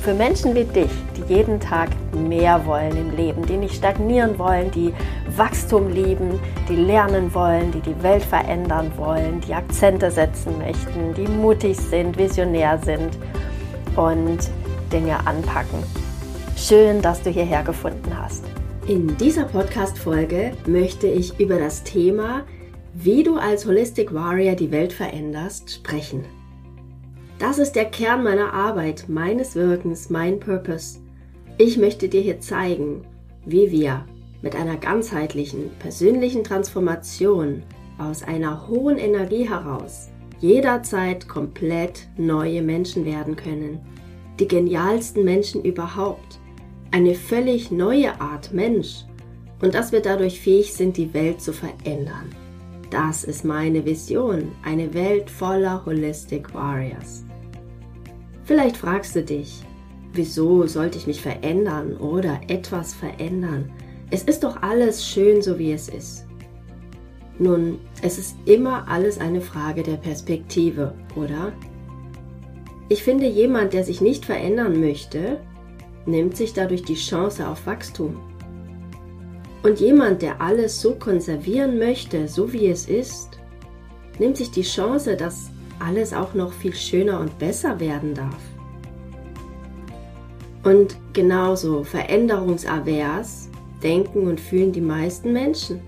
für Menschen wie dich, die jeden Tag mehr wollen im Leben, die nicht stagnieren wollen, die Wachstum lieben, die lernen wollen, die die Welt verändern wollen, die Akzente setzen möchten, die mutig sind, visionär sind und Dinge anpacken. Schön, dass du hierher gefunden hast. In dieser Podcast-Folge möchte ich über das Thema, wie du als Holistic Warrior die Welt veränderst, sprechen. Das ist der Kern meiner Arbeit, meines Wirkens, mein Purpose. Ich möchte dir hier zeigen, wie wir mit einer ganzheitlichen, persönlichen Transformation aus einer hohen Energie heraus jederzeit komplett neue Menschen werden können. Die genialsten Menschen überhaupt. Eine völlig neue Art Mensch. Und dass wir dadurch fähig sind, die Welt zu verändern. Das ist meine Vision. Eine Welt voller Holistic Warriors. Vielleicht fragst du dich, wieso sollte ich mich verändern oder etwas verändern? Es ist doch alles schön, so wie es ist. Nun, es ist immer alles eine Frage der Perspektive, oder? Ich finde, jemand, der sich nicht verändern möchte, nimmt sich dadurch die Chance auf Wachstum. Und jemand, der alles so konservieren möchte, so wie es ist, nimmt sich die Chance, dass alles auch noch viel schöner und besser werden darf. Und genauso veränderungsavers denken und fühlen die meisten Menschen.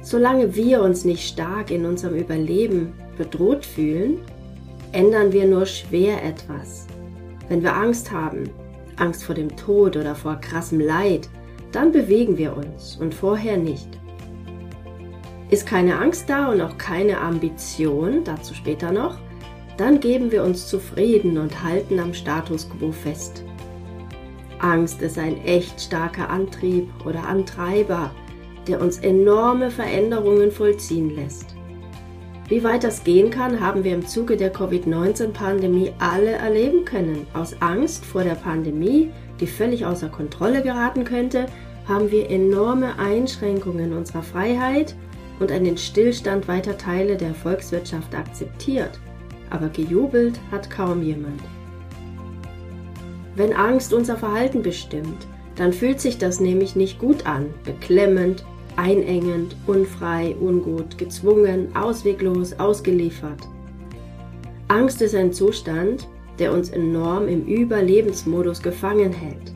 Solange wir uns nicht stark in unserem Überleben bedroht fühlen, ändern wir nur schwer etwas. Wenn wir Angst haben, Angst vor dem Tod oder vor krassem Leid, dann bewegen wir uns und vorher nicht. Ist keine Angst da und auch keine Ambition, dazu später noch, dann geben wir uns zufrieden und halten am Status quo fest. Angst ist ein echt starker Antrieb oder Antreiber, der uns enorme Veränderungen vollziehen lässt. Wie weit das gehen kann, haben wir im Zuge der Covid-19-Pandemie alle erleben können. Aus Angst vor der Pandemie, die völlig außer Kontrolle geraten könnte, haben wir enorme Einschränkungen unserer Freiheit und einen Stillstand weiter Teile der Volkswirtschaft akzeptiert. Aber gejubelt hat kaum jemand. Wenn Angst unser Verhalten bestimmt, dann fühlt sich das nämlich nicht gut an, beklemmend, einengend, unfrei, ungut, gezwungen, ausweglos, ausgeliefert. Angst ist ein Zustand, der uns enorm im Überlebensmodus gefangen hält.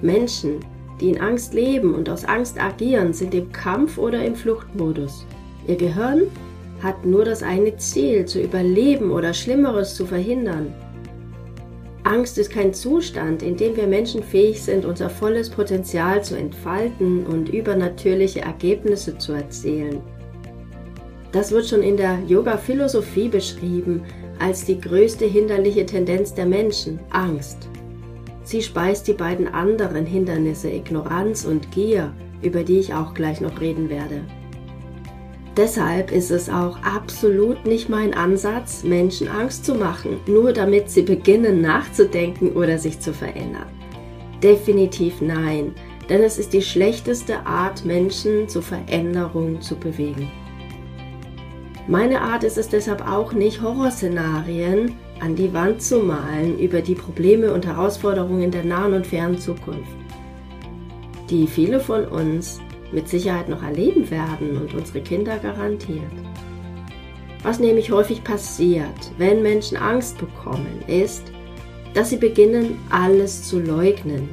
Menschen, die in Angst leben und aus Angst agieren, sind im Kampf- oder im Fluchtmodus. Ihr Gehirn hat nur das eine Ziel, zu überleben oder Schlimmeres zu verhindern. Angst ist kein Zustand, in dem wir Menschen fähig sind, unser volles Potenzial zu entfalten und übernatürliche Ergebnisse zu erzielen. Das wird schon in der Yoga-Philosophie beschrieben als die größte hinderliche Tendenz der Menschen, Angst. Sie speist die beiden anderen Hindernisse Ignoranz und Gier, über die ich auch gleich noch reden werde. Deshalb ist es auch absolut nicht mein Ansatz, Menschen Angst zu machen, nur damit sie beginnen nachzudenken oder sich zu verändern. Definitiv nein, denn es ist die schlechteste Art, Menschen zur Veränderung zu bewegen. Meine Art ist es deshalb auch nicht, Horrorszenarien an die Wand zu malen über die Probleme und Herausforderungen der nahen und fernen Zukunft, die viele von uns mit Sicherheit noch erleben werden und unsere Kinder garantiert. Was nämlich häufig passiert, wenn Menschen Angst bekommen, ist, dass sie beginnen, alles zu leugnen.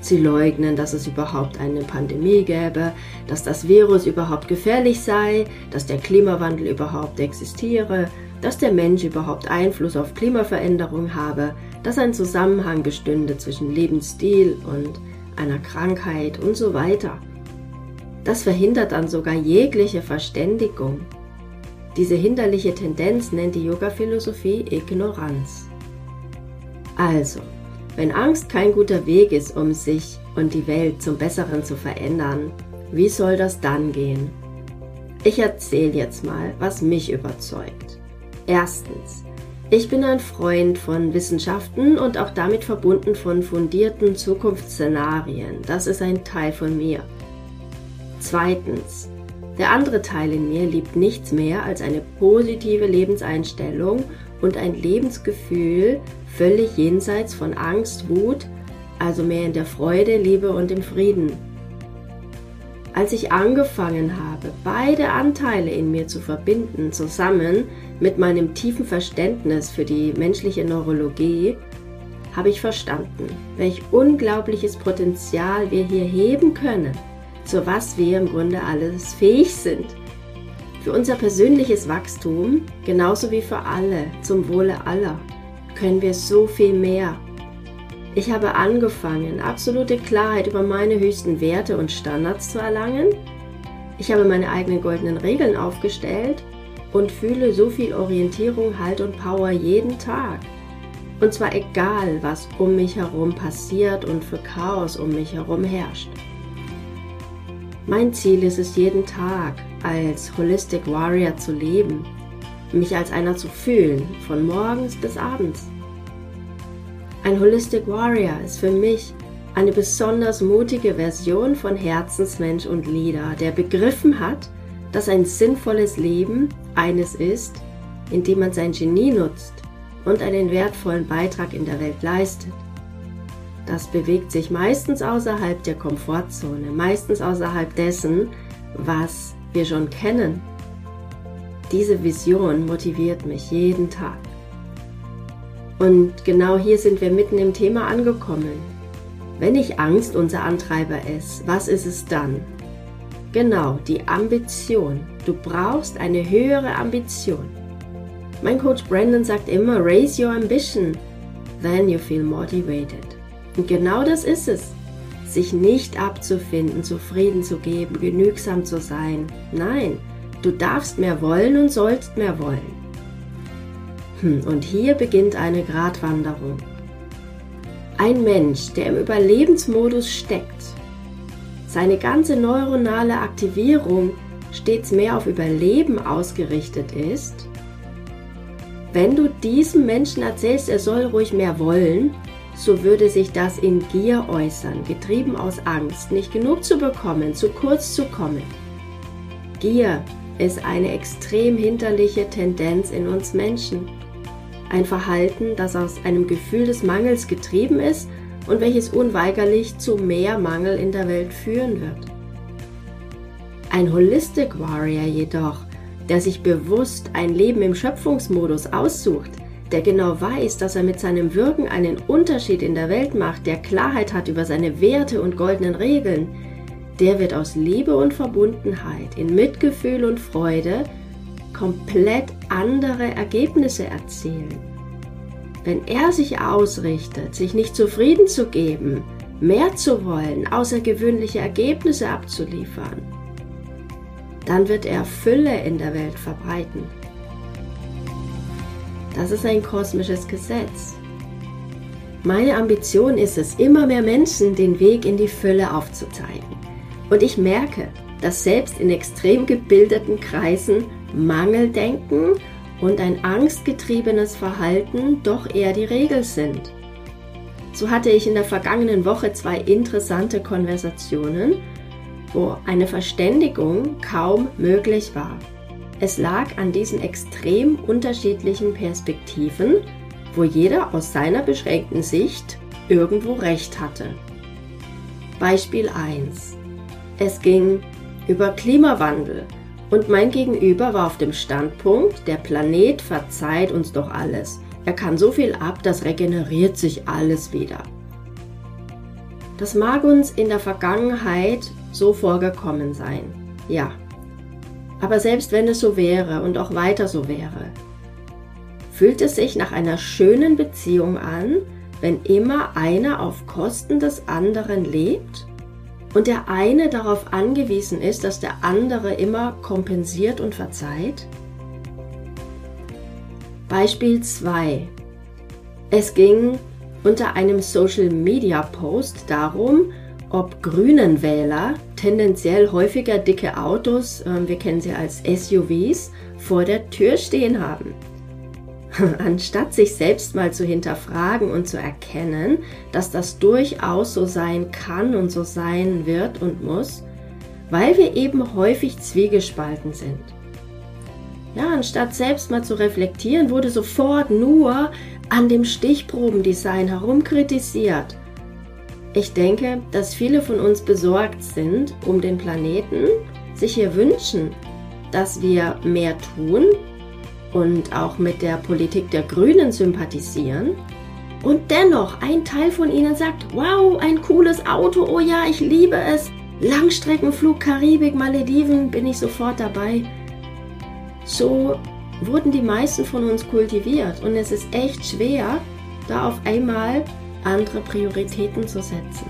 Sie leugnen, dass es überhaupt eine Pandemie gäbe, dass das Virus überhaupt gefährlich sei, dass der Klimawandel überhaupt existiere, dass der Mensch überhaupt Einfluss auf Klimaveränderung habe, dass ein Zusammenhang bestünde zwischen Lebensstil und einer Krankheit und so weiter. Das verhindert dann sogar jegliche Verständigung. Diese hinderliche Tendenz nennt die Yoga-Philosophie Ignoranz. Also, wenn Angst kein guter Weg ist, um sich und die Welt zum Besseren zu verändern, Wie soll das dann gehen? Ich erzähle jetzt mal, was mich überzeugt. Erstens, ich bin ein Freund von Wissenschaften und auch damit verbunden von fundierten Zukunftsszenarien. Das ist ein Teil von mir. Zweitens, der andere Teil in mir liebt nichts mehr als eine positive Lebenseinstellung und ein Lebensgefühl völlig jenseits von Angst, Wut, also mehr in der Freude, Liebe und im Frieden. Als ich angefangen habe, beide Anteile in mir zu verbinden, zusammen mit meinem tiefen Verständnis für die menschliche Neurologie, habe ich verstanden, welch unglaubliches Potenzial wir hier heben können, zu was wir im Grunde alles fähig sind. Für unser persönliches Wachstum, genauso wie für alle, zum Wohle aller, können wir so viel mehr ich habe angefangen, absolute Klarheit über meine höchsten Werte und Standards zu erlangen. Ich habe meine eigenen goldenen Regeln aufgestellt und fühle so viel Orientierung, Halt und Power jeden Tag. Und zwar egal, was um mich herum passiert und für Chaos um mich herum herrscht. Mein Ziel ist es jeden Tag, als Holistic Warrior zu leben, mich als einer zu fühlen, von morgens bis abends. Ein Holistic Warrior ist für mich eine besonders mutige Version von Herzensmensch und Leader, der begriffen hat, dass ein sinnvolles Leben eines ist, in dem man sein Genie nutzt und einen wertvollen Beitrag in der Welt leistet. Das bewegt sich meistens außerhalb der Komfortzone, meistens außerhalb dessen, was wir schon kennen. Diese Vision motiviert mich jeden Tag. Und genau hier sind wir mitten im Thema angekommen. Wenn nicht Angst unser Antreiber ist, was ist es dann? Genau, die Ambition. Du brauchst eine höhere Ambition. Mein Coach Brandon sagt immer, raise your ambition, then you feel motivated. Und genau das ist es. Sich nicht abzufinden, zufrieden zu geben, genügsam zu sein. Nein, du darfst mehr wollen und sollst mehr wollen. Hm, und hier beginnt eine Gratwanderung. Ein Mensch, der im Überlebensmodus steckt, seine ganze neuronale Aktivierung stets mehr auf Überleben ausgerichtet ist, wenn du diesem Menschen erzählst, er soll ruhig mehr wollen, so würde sich das in Gier äußern, getrieben aus Angst, nicht genug zu bekommen, zu kurz zu kommen. Gier ist eine extrem hinterliche Tendenz in uns Menschen. Ein Verhalten, das aus einem Gefühl des Mangels getrieben ist und welches unweigerlich zu mehr Mangel in der Welt führen wird. Ein Holistic Warrior jedoch, der sich bewusst ein Leben im Schöpfungsmodus aussucht, der genau weiß, dass er mit seinem Wirken einen Unterschied in der Welt macht, der Klarheit hat über seine Werte und goldenen Regeln, der wird aus Liebe und Verbundenheit, in Mitgefühl und Freude komplett andere Ergebnisse erzielen. Wenn er sich ausrichtet, sich nicht zufrieden zu geben, mehr zu wollen, außergewöhnliche Ergebnisse abzuliefern, dann wird er Fülle in der Welt verbreiten. Das ist ein kosmisches Gesetz. Meine Ambition ist es, immer mehr Menschen den Weg in die Fülle aufzuzeigen. Und ich merke, dass selbst in extrem gebildeten Kreisen Mangeldenken und ein angstgetriebenes Verhalten doch eher die Regel sind. So hatte ich in der vergangenen Woche zwei interessante Konversationen, wo eine Verständigung kaum möglich war. Es lag an diesen extrem unterschiedlichen Perspektiven, wo jeder aus seiner beschränkten Sicht irgendwo recht hatte. Beispiel 1. Es ging über Klimawandel und mein Gegenüber war auf dem Standpunkt, der Planet verzeiht uns doch alles. Er kann so viel ab, das regeneriert sich alles wieder. Das mag uns in der Vergangenheit so vorgekommen sein. Ja. Aber selbst wenn es so wäre und auch weiter so wäre, fühlt es sich nach einer schönen Beziehung an, wenn immer einer auf Kosten des anderen lebt und der eine darauf angewiesen ist, dass der andere immer kompensiert und verzeiht? Beispiel 2. Es ging unter einem Social Media Post darum, ob grünen Wähler tendenziell häufiger dicke Autos, äh, wir kennen sie als SUVs, vor der Tür stehen haben. Anstatt sich selbst mal zu hinterfragen und zu erkennen, dass das durchaus so sein kann und so sein wird und muss, weil wir eben häufig zwiegespalten sind. Ja, anstatt selbst mal zu reflektieren, wurde sofort nur an dem Stichprobendesign herumkritisiert. Ich denke, dass viele von uns besorgt sind um den Planeten, sich hier wünschen, dass wir mehr tun und auch mit der Politik der Grünen sympathisieren. Und dennoch ein Teil von ihnen sagt, wow, ein cooles Auto, oh ja, ich liebe es. Langstreckenflug, Karibik, Malediven, bin ich sofort dabei. So wurden die meisten von uns kultiviert und es ist echt schwer, da auf einmal andere Prioritäten zu setzen.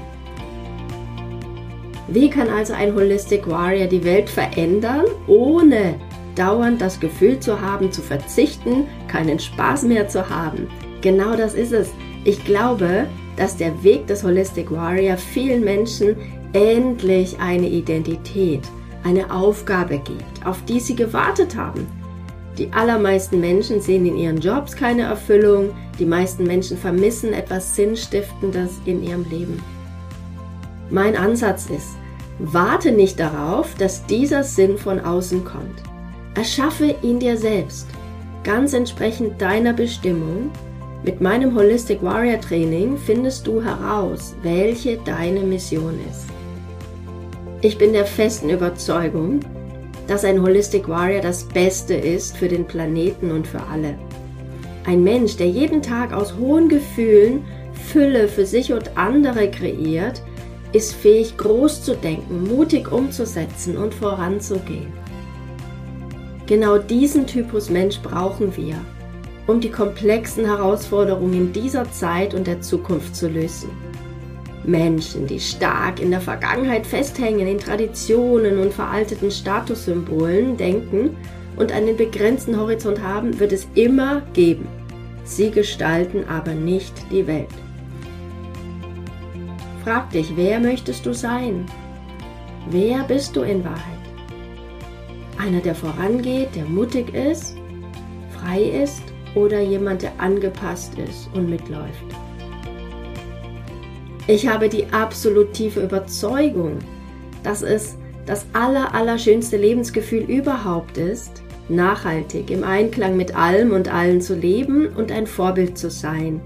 Wie kann also ein Holistic Warrior die Welt verändern, ohne dauernd das Gefühl zu haben, zu verzichten, keinen Spaß mehr zu haben? Genau das ist es. Ich glaube, dass der Weg des Holistic Warrior vielen Menschen endlich eine Identität, eine Aufgabe gibt, auf die sie gewartet haben. Die allermeisten Menschen sehen in ihren Jobs keine Erfüllung, die meisten Menschen vermissen etwas Sinnstiftendes in ihrem Leben. Mein Ansatz ist, warte nicht darauf, dass dieser Sinn von außen kommt. Erschaffe ihn dir selbst, ganz entsprechend deiner Bestimmung. Mit meinem Holistic Warrior Training findest du heraus, welche deine Mission ist. Ich bin der festen Überzeugung, dass ein Holistic Warrior das Beste ist für den Planeten und für alle. Ein Mensch, der jeden Tag aus hohen Gefühlen Fülle für sich und andere kreiert, ist fähig, groß zu denken, mutig umzusetzen und voranzugehen. Genau diesen Typus Mensch brauchen wir, um die komplexen Herausforderungen dieser Zeit und der Zukunft zu lösen. Menschen, die stark in der Vergangenheit festhängen, in Traditionen und veralteten Statussymbolen denken und einen begrenzten Horizont haben, wird es immer geben. Sie gestalten aber nicht die Welt. Frag dich, wer möchtest du sein? Wer bist du in Wahrheit? Einer, der vorangeht, der mutig ist, frei ist oder jemand, der angepasst ist und mitläuft? Ich habe die absolut tiefe Überzeugung, dass es das aller, allerschönste Lebensgefühl überhaupt ist, nachhaltig im Einklang mit allem und allen zu leben und ein Vorbild zu sein.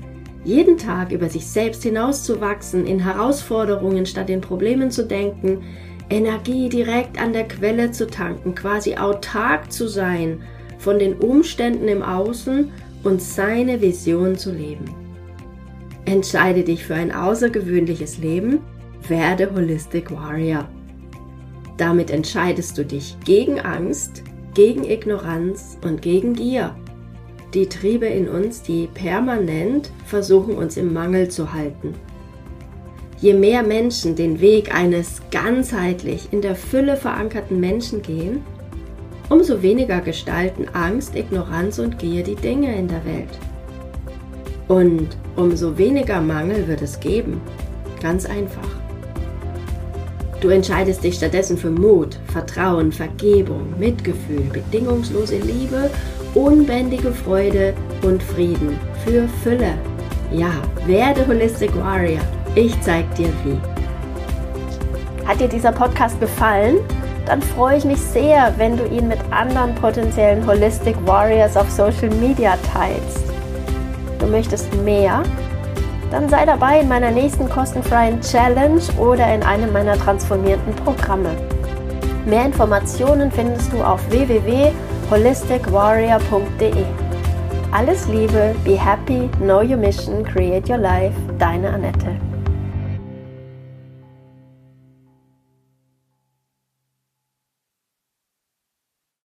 Jeden Tag über sich selbst hinauszuwachsen, in Herausforderungen statt in Problemen zu denken, Energie direkt an der Quelle zu tanken, quasi autark zu sein von den Umständen im Außen und seine Vision zu leben. Entscheide dich für ein außergewöhnliches Leben, werde Holistic Warrior. Damit entscheidest du dich gegen Angst, gegen Ignoranz und gegen Gier. Die Triebe in uns, die permanent versuchen, uns im Mangel zu halten. Je mehr Menschen den Weg eines ganzheitlich in der Fülle verankerten Menschen gehen, umso weniger gestalten Angst, Ignoranz und Gier die Dinge in der Welt. Und umso weniger Mangel wird es geben. Ganz einfach. Du entscheidest dich stattdessen für Mut, Vertrauen, Vergebung, Mitgefühl, bedingungslose Liebe, unbändige Freude und Frieden, für Fülle. Ja, werde Holistic Warrior. Ich zeig dir wie. Hat dir dieser Podcast gefallen? Dann freue ich mich sehr, wenn du ihn mit anderen potenziellen Holistic Warriors auf Social Media teilst du möchtest mehr, dann sei dabei in meiner nächsten kostenfreien Challenge oder in einem meiner transformierten Programme. Mehr Informationen findest du auf www.holisticwarrior.de. Alles Liebe, be happy, know your mission, create your life, deine Annette.